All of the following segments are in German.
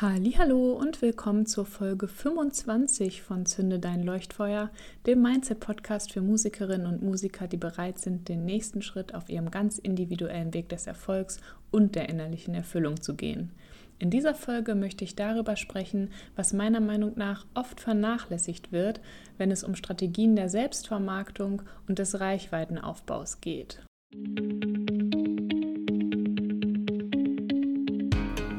Hallo und willkommen zur Folge 25 von Zünde dein Leuchtfeuer, dem Mindset Podcast für Musikerinnen und Musiker, die bereit sind, den nächsten Schritt auf ihrem ganz individuellen Weg des Erfolgs und der innerlichen Erfüllung zu gehen. In dieser Folge möchte ich darüber sprechen, was meiner Meinung nach oft vernachlässigt wird, wenn es um Strategien der Selbstvermarktung und des Reichweitenaufbaus geht.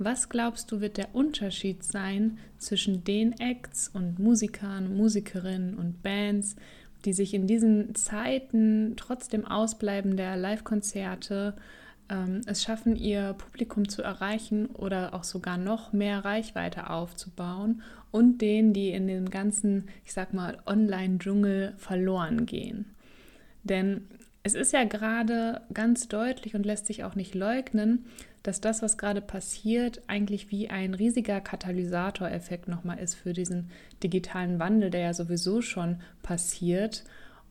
was glaubst du, wird der Unterschied sein zwischen den Acts und Musikern, Musikerinnen und Bands, die sich in diesen Zeiten trotz dem Ausbleiben der Live-Konzerte ähm, es schaffen, ihr Publikum zu erreichen oder auch sogar noch mehr Reichweite aufzubauen und denen, die in dem ganzen, ich sag mal, Online-Dschungel verloren gehen? Denn es ist ja gerade ganz deutlich und lässt sich auch nicht leugnen, dass das, was gerade passiert, eigentlich wie ein riesiger Katalysatoreffekt nochmal ist für diesen digitalen Wandel, der ja sowieso schon passiert.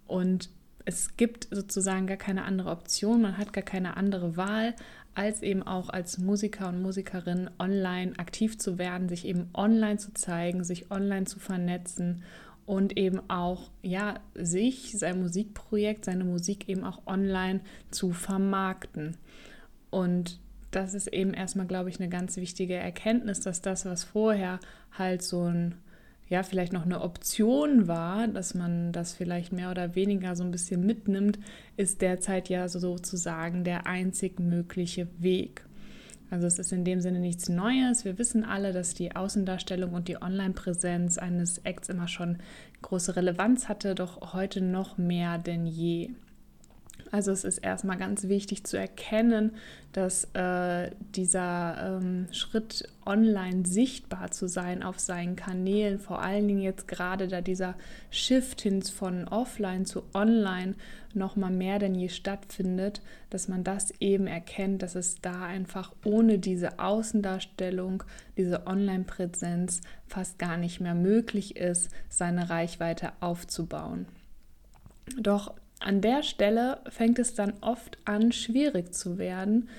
Und es gibt sozusagen gar keine andere Option, man hat gar keine andere Wahl, als eben auch als Musiker und Musikerin online aktiv zu werden, sich eben online zu zeigen, sich online zu vernetzen und eben auch ja sich sein Musikprojekt, seine Musik eben auch online zu vermarkten. Und das ist eben erstmal, glaube ich, eine ganz wichtige Erkenntnis, dass das, was vorher halt so ein, ja, vielleicht noch eine Option war, dass man das vielleicht mehr oder weniger so ein bisschen mitnimmt, ist derzeit ja sozusagen der einzig mögliche Weg. Also es ist in dem Sinne nichts Neues. Wir wissen alle, dass die Außendarstellung und die Online-Präsenz eines Acts immer schon große Relevanz hatte, doch heute noch mehr denn je. Also es ist erstmal ganz wichtig zu erkennen, dass äh, dieser ähm, Schritt online sichtbar zu sein auf seinen Kanälen, vor allen Dingen jetzt gerade da dieser Shift hin von offline zu online noch mal mehr denn je stattfindet, dass man das eben erkennt, dass es da einfach ohne diese Außendarstellung, diese Online-Präsenz fast gar nicht mehr möglich ist, seine Reichweite aufzubauen. Doch an der Stelle fängt es dann oft an, schwierig zu werden.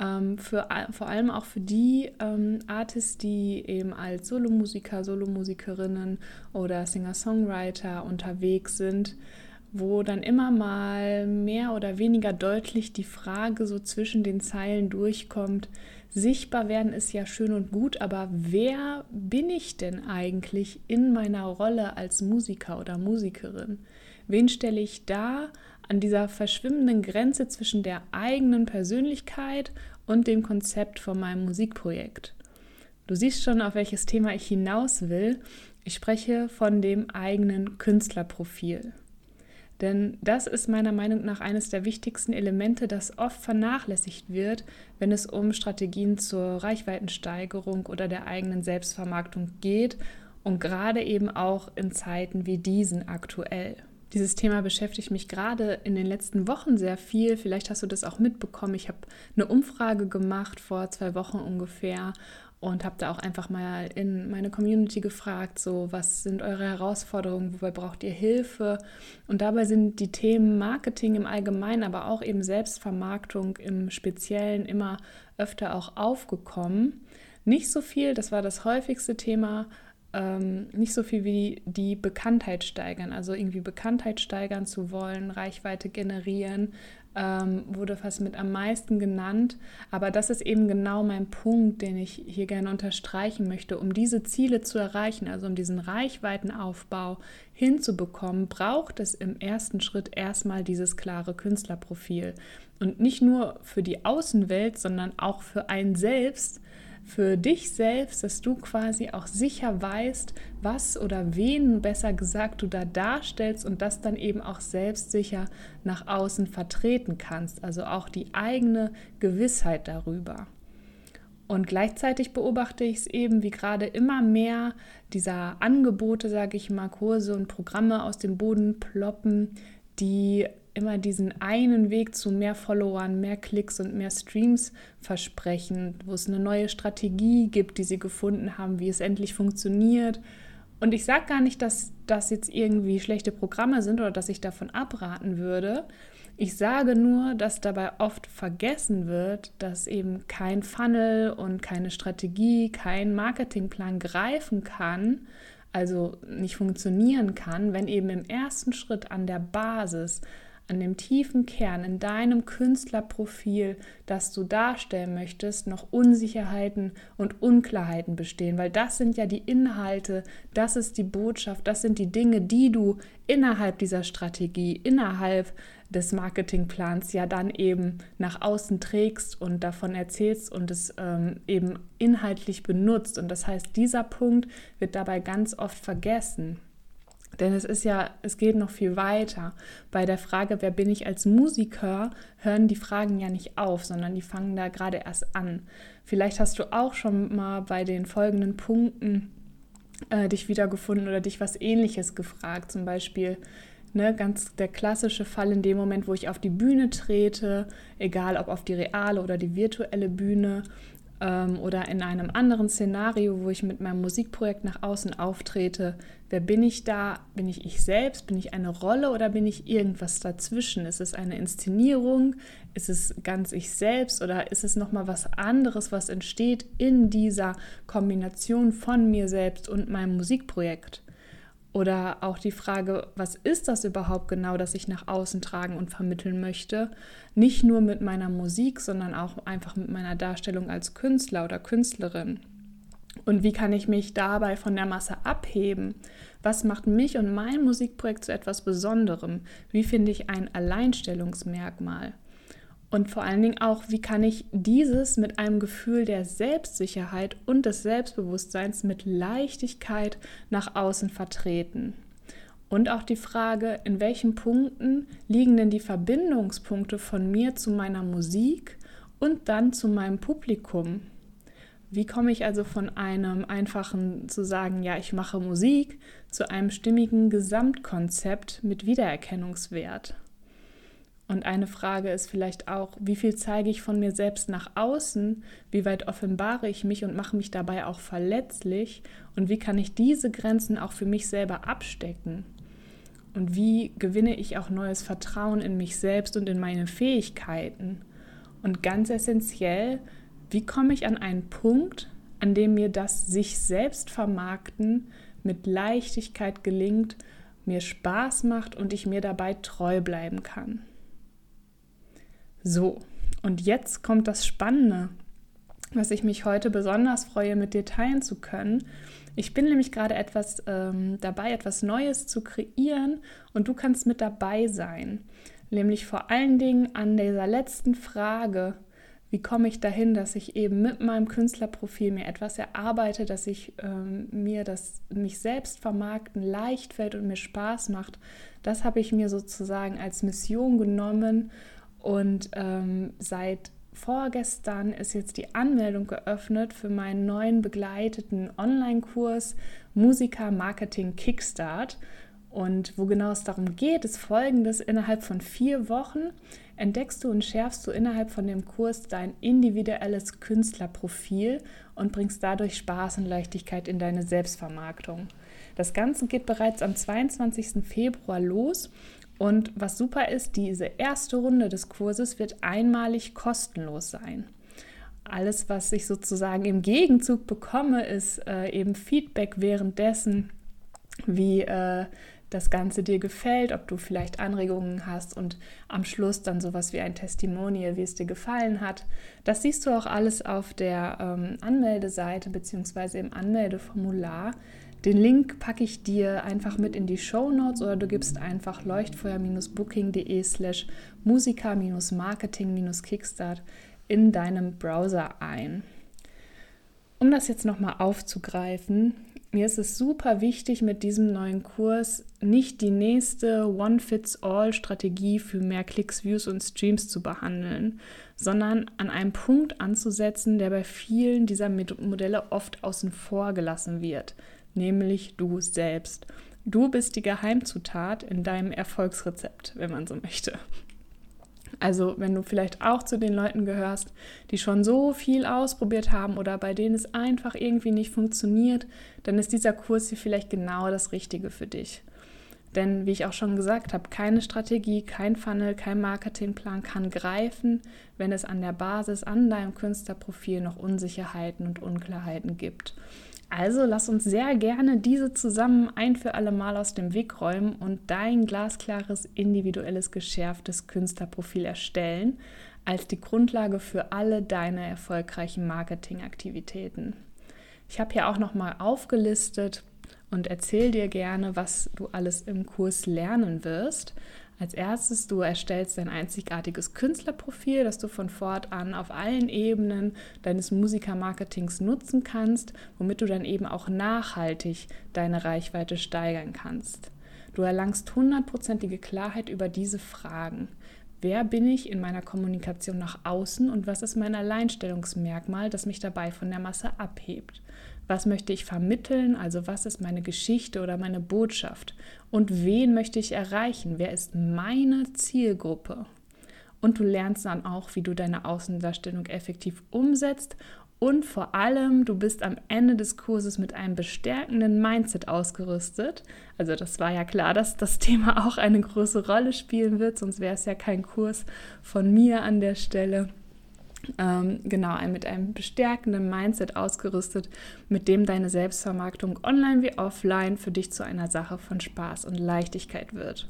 Ähm, für, vor allem auch für die ähm, Artists, die eben als Solomusiker, Solomusikerinnen oder Singer-Songwriter unterwegs sind, wo dann immer mal mehr oder weniger deutlich die Frage so zwischen den Zeilen durchkommt, sichtbar werden ist ja schön und gut, aber wer bin ich denn eigentlich in meiner Rolle als Musiker oder Musikerin? Wen stelle ich da an dieser verschwimmenden Grenze zwischen der eigenen Persönlichkeit und dem Konzept von meinem Musikprojekt? Du siehst schon, auf welches Thema ich hinaus will. Ich spreche von dem eigenen Künstlerprofil. Denn das ist meiner Meinung nach eines der wichtigsten Elemente, das oft vernachlässigt wird, wenn es um Strategien zur Reichweitensteigerung oder der eigenen Selbstvermarktung geht und gerade eben auch in Zeiten wie diesen aktuell. Dieses Thema beschäftigt mich gerade in den letzten Wochen sehr viel. Vielleicht hast du das auch mitbekommen. Ich habe eine Umfrage gemacht vor zwei Wochen ungefähr und habe da auch einfach mal in meine Community gefragt, so was sind eure Herausforderungen, wobei braucht ihr Hilfe? Und dabei sind die Themen Marketing im Allgemeinen, aber auch eben Selbstvermarktung im Speziellen immer öfter auch aufgekommen. Nicht so viel, das war das häufigste Thema, ähm, nicht so viel wie die Bekanntheit steigern, also irgendwie Bekanntheit steigern zu wollen, Reichweite generieren, ähm, wurde fast mit am meisten genannt. Aber das ist eben genau mein Punkt, den ich hier gerne unterstreichen möchte. Um diese Ziele zu erreichen, also um diesen Reichweitenaufbau hinzubekommen, braucht es im ersten Schritt erstmal dieses klare Künstlerprofil. Und nicht nur für die Außenwelt, sondern auch für einen selbst für dich selbst, dass du quasi auch sicher weißt, was oder wen besser gesagt du da darstellst und das dann eben auch selbstsicher nach außen vertreten kannst. Also auch die eigene Gewissheit darüber. Und gleichzeitig beobachte ich es eben, wie gerade immer mehr dieser Angebote, sage ich mal, Kurse und Programme aus dem Boden ploppen, die immer diesen einen Weg zu mehr Followern, mehr Klicks und mehr Streams versprechen, wo es eine neue Strategie gibt, die sie gefunden haben, wie es endlich funktioniert. Und ich sage gar nicht, dass das jetzt irgendwie schlechte Programme sind oder dass ich davon abraten würde. Ich sage nur, dass dabei oft vergessen wird, dass eben kein Funnel und keine Strategie, kein Marketingplan greifen kann, also nicht funktionieren kann, wenn eben im ersten Schritt an der Basis an dem tiefen Kern in deinem Künstlerprofil, das du darstellen möchtest, noch Unsicherheiten und Unklarheiten bestehen, weil das sind ja die Inhalte, das ist die Botschaft, das sind die Dinge, die du innerhalb dieser Strategie, innerhalb des Marketingplans ja dann eben nach außen trägst und davon erzählst und es ähm, eben inhaltlich benutzt. Und das heißt, dieser Punkt wird dabei ganz oft vergessen. Denn es ist ja, es geht noch viel weiter. Bei der Frage, wer bin ich als Musiker, hören die Fragen ja nicht auf, sondern die fangen da gerade erst an. Vielleicht hast du auch schon mal bei den folgenden Punkten äh, dich wiedergefunden oder dich was ähnliches gefragt. Zum Beispiel, ne, ganz der klassische Fall in dem Moment, wo ich auf die Bühne trete, egal ob auf die reale oder die virtuelle Bühne ähm, oder in einem anderen Szenario, wo ich mit meinem Musikprojekt nach außen auftrete, wer bin ich da? Bin ich ich selbst? Bin ich eine Rolle oder bin ich irgendwas dazwischen? Ist es eine Inszenierung? Ist es ganz ich selbst oder ist es nochmal was anderes, was entsteht in dieser Kombination von mir selbst und meinem Musikprojekt? Oder auch die Frage, was ist das überhaupt genau, das ich nach außen tragen und vermitteln möchte? Nicht nur mit meiner Musik, sondern auch einfach mit meiner Darstellung als Künstler oder Künstlerin. Und wie kann ich mich dabei von der Masse abheben? Was macht mich und mein Musikprojekt zu etwas Besonderem? Wie finde ich ein Alleinstellungsmerkmal? Und vor allen Dingen auch, wie kann ich dieses mit einem Gefühl der Selbstsicherheit und des Selbstbewusstseins mit Leichtigkeit nach außen vertreten? Und auch die Frage, in welchen Punkten liegen denn die Verbindungspunkte von mir zu meiner Musik und dann zu meinem Publikum? Wie komme ich also von einem einfachen zu sagen, ja, ich mache Musik, zu einem stimmigen Gesamtkonzept mit Wiedererkennungswert? Und eine Frage ist vielleicht auch, wie viel zeige ich von mir selbst nach außen? Wie weit offenbare ich mich und mache mich dabei auch verletzlich? Und wie kann ich diese Grenzen auch für mich selber abstecken? Und wie gewinne ich auch neues Vertrauen in mich selbst und in meine Fähigkeiten? Und ganz essentiell, wie komme ich an einen Punkt, an dem mir das sich selbst vermarkten mit Leichtigkeit gelingt, mir Spaß macht und ich mir dabei treu bleiben kann? So, und jetzt kommt das Spannende, was ich mich heute besonders freue, mit dir teilen zu können. Ich bin nämlich gerade etwas ähm, dabei, etwas Neues zu kreieren und du kannst mit dabei sein. Nämlich vor allen Dingen an dieser letzten Frage, wie komme ich dahin, dass ich eben mit meinem Künstlerprofil mir etwas erarbeite, dass ich ähm, mir das mich selbst vermarkten leicht fällt und mir Spaß macht. Das habe ich mir sozusagen als Mission genommen und ähm, seit vorgestern ist jetzt die Anmeldung geöffnet für meinen neuen begleiteten Online-Kurs Musiker Marketing Kickstart. Und wo genau es darum geht, ist folgendes. Innerhalb von vier Wochen entdeckst du und schärfst du innerhalb von dem Kurs dein individuelles Künstlerprofil und bringst dadurch Spaß und Leichtigkeit in deine Selbstvermarktung. Das Ganze geht bereits am 22. Februar los und was super ist, diese erste Runde des Kurses wird einmalig kostenlos sein. alles, was ich sozusagen im Gegenzug bekomme, ist äh, eben Feedback währenddessen, wie äh, das Ganze dir gefällt, ob du vielleicht Anregungen hast und am Schluss dann sowas wie ein Testimonial, wie es dir gefallen hat. Das siehst du auch alles auf der ähm, Anmeldeseite bzw. im Anmeldeformular. Den Link packe ich dir einfach mit in die Show Notes oder du gibst einfach leuchtfeuer-booking.de slash musiker-marketing-kickstart in deinem Browser ein. Um das jetzt nochmal aufzugreifen, mir ist es super wichtig, mit diesem neuen Kurs nicht die nächste One-Fits-All-Strategie für mehr Klicks, Views und Streams zu behandeln, sondern an einem Punkt anzusetzen, der bei vielen dieser Modelle oft außen vor gelassen wird, nämlich du selbst. Du bist die Geheimzutat in deinem Erfolgsrezept, wenn man so möchte. Also wenn du vielleicht auch zu den Leuten gehörst, die schon so viel ausprobiert haben oder bei denen es einfach irgendwie nicht funktioniert, dann ist dieser Kurs hier vielleicht genau das Richtige für dich. Denn wie ich auch schon gesagt habe, keine Strategie, kein Funnel, kein Marketingplan kann greifen, wenn es an der Basis, an deinem Künstlerprofil noch Unsicherheiten und Unklarheiten gibt. Also lass uns sehr gerne diese zusammen ein für alle Mal aus dem Weg räumen und dein glasklares, individuelles, geschärftes Künstlerprofil erstellen als die Grundlage für alle deine erfolgreichen Marketingaktivitäten. Ich habe hier auch noch mal aufgelistet und erzähle dir gerne, was du alles im Kurs lernen wirst. Als erstes, du erstellst dein einzigartiges Künstlerprofil, das du von fortan auf allen Ebenen deines Musikermarketings nutzen kannst, womit du dann eben auch nachhaltig deine Reichweite steigern kannst. Du erlangst hundertprozentige Klarheit über diese Fragen. Wer bin ich in meiner Kommunikation nach außen und was ist mein Alleinstellungsmerkmal, das mich dabei von der Masse abhebt? Was möchte ich vermitteln? Also was ist meine Geschichte oder meine Botschaft? Und wen möchte ich erreichen? Wer ist meine Zielgruppe? Und du lernst dann auch, wie du deine Außendarstellung effektiv umsetzt. Und vor allem, du bist am Ende des Kurses mit einem bestärkenden Mindset ausgerüstet. Also das war ja klar, dass das Thema auch eine große Rolle spielen wird, sonst wäre es ja kein Kurs von mir an der Stelle ähm, genau, mit einem bestärkenden Mindset ausgerüstet, mit dem deine Selbstvermarktung online wie offline für dich zu einer Sache von Spaß und Leichtigkeit wird.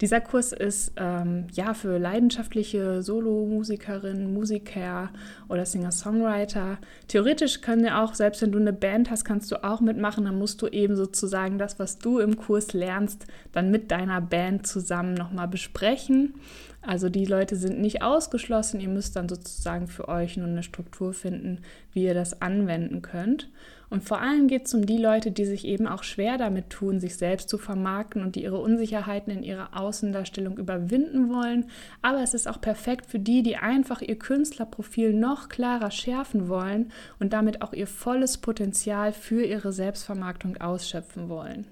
Dieser Kurs ist ähm, ja für leidenschaftliche Solo-Musikerinnen, Musiker oder Singer-Songwriter. Theoretisch können ja auch, selbst wenn du eine Band hast, kannst du auch mitmachen. Dann musst du eben sozusagen das, was du im Kurs lernst, dann mit deiner Band zusammen nochmal besprechen. Also die Leute sind nicht ausgeschlossen. Ihr müsst dann sozusagen für euch nur eine Struktur finden, wie ihr das anwenden könnt. Und vor allem geht es um die Leute, die sich eben auch schwer damit tun, sich selbst zu vermarkten und die ihre Unsicherheiten in ihrer Außendarstellung überwinden wollen. Aber es ist auch perfekt für die, die einfach ihr Künstlerprofil noch klarer schärfen wollen und damit auch ihr volles Potenzial für ihre Selbstvermarktung ausschöpfen wollen.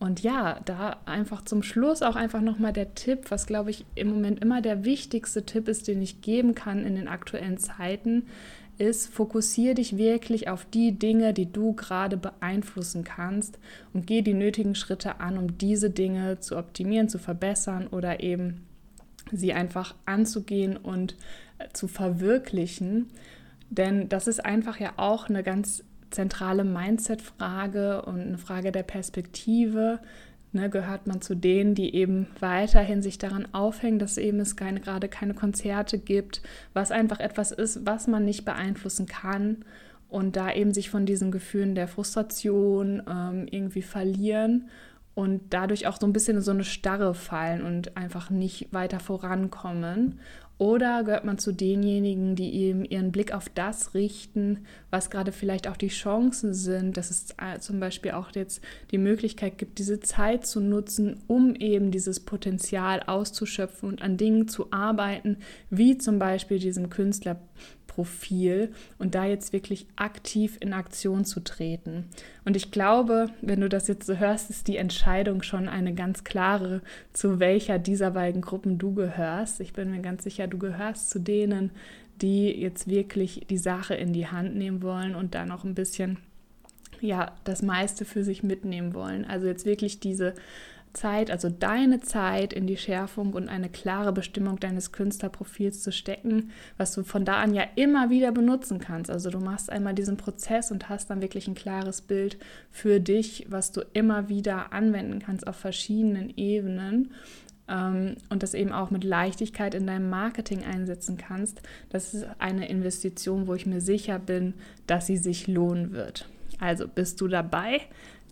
Und ja, da einfach zum Schluss auch einfach nochmal der Tipp, was glaube ich im Moment immer der wichtigste Tipp ist, den ich geben kann in den aktuellen Zeiten, ist, fokussiere dich wirklich auf die Dinge, die du gerade beeinflussen kannst und geh die nötigen Schritte an, um diese Dinge zu optimieren, zu verbessern oder eben sie einfach anzugehen und äh, zu verwirklichen. Denn das ist einfach ja auch eine ganz zentrale Mindset-Frage und eine Frage der Perspektive. Ne, gehört man zu denen, die eben weiterhin sich daran aufhängen, dass eben es keine, gerade keine Konzerte gibt, was einfach etwas ist, was man nicht beeinflussen kann und da eben sich von diesen Gefühlen der Frustration ähm, irgendwie verlieren und dadurch auch so ein bisschen in so eine Starre fallen und einfach nicht weiter vorankommen oder gehört man zu denjenigen, die eben ihren Blick auf das richten, was gerade vielleicht auch die Chancen sind, dass es äh, zum Beispiel auch jetzt die Möglichkeit gibt, diese Zeit zu nutzen, um eben dieses Potenzial auszuschöpfen und an Dingen zu arbeiten, wie zum Beispiel diesem Künstler Profil und da jetzt wirklich aktiv in Aktion zu treten. Und ich glaube, wenn du das jetzt so hörst, ist die Entscheidung schon eine ganz klare, zu welcher dieser beiden Gruppen du gehörst. Ich bin mir ganz sicher, du gehörst zu denen, die jetzt wirklich die Sache in die Hand nehmen wollen und da noch ein bisschen ja, das meiste für sich mitnehmen wollen. Also jetzt wirklich diese Zeit, also deine Zeit in die Schärfung und eine klare Bestimmung deines Künstlerprofils zu stecken, was du von da an ja immer wieder benutzen kannst. Also du machst einmal diesen Prozess und hast dann wirklich ein klares Bild für dich, was du immer wieder anwenden kannst auf verschiedenen Ebenen ähm, und das eben auch mit Leichtigkeit in deinem Marketing einsetzen kannst. Das ist eine Investition, wo ich mir sicher bin, dass sie sich lohnen wird. Also bist du dabei?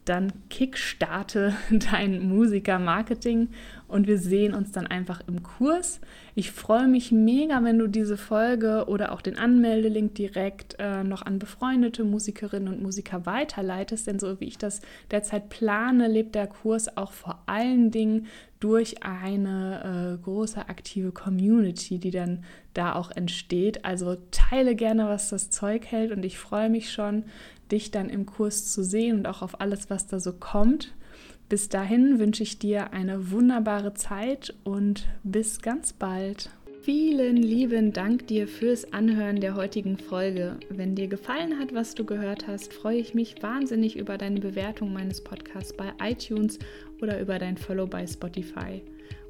Dann kickstarte dein Musiker-Marketing und wir sehen uns dann einfach im Kurs. Ich freue mich mega, wenn du diese Folge oder auch den Anmeldelink direkt äh, noch an befreundete Musikerinnen und Musiker weiterleitest, denn so wie ich das derzeit plane, lebt der Kurs auch vor allen Dingen durch eine äh, große aktive Community, die dann da auch entsteht. Also teile gerne, was das Zeug hält und ich freue mich schon, dich dann im Kurs zu sehen und auch auf alles, was da so kommt. Bis dahin wünsche ich dir eine wunderbare Zeit und bis ganz bald. Vielen lieben Dank dir fürs Anhören der heutigen Folge. Wenn dir gefallen hat, was du gehört hast, freue ich mich wahnsinnig über deine Bewertung meines Podcasts bei iTunes oder über dein Follow bei Spotify.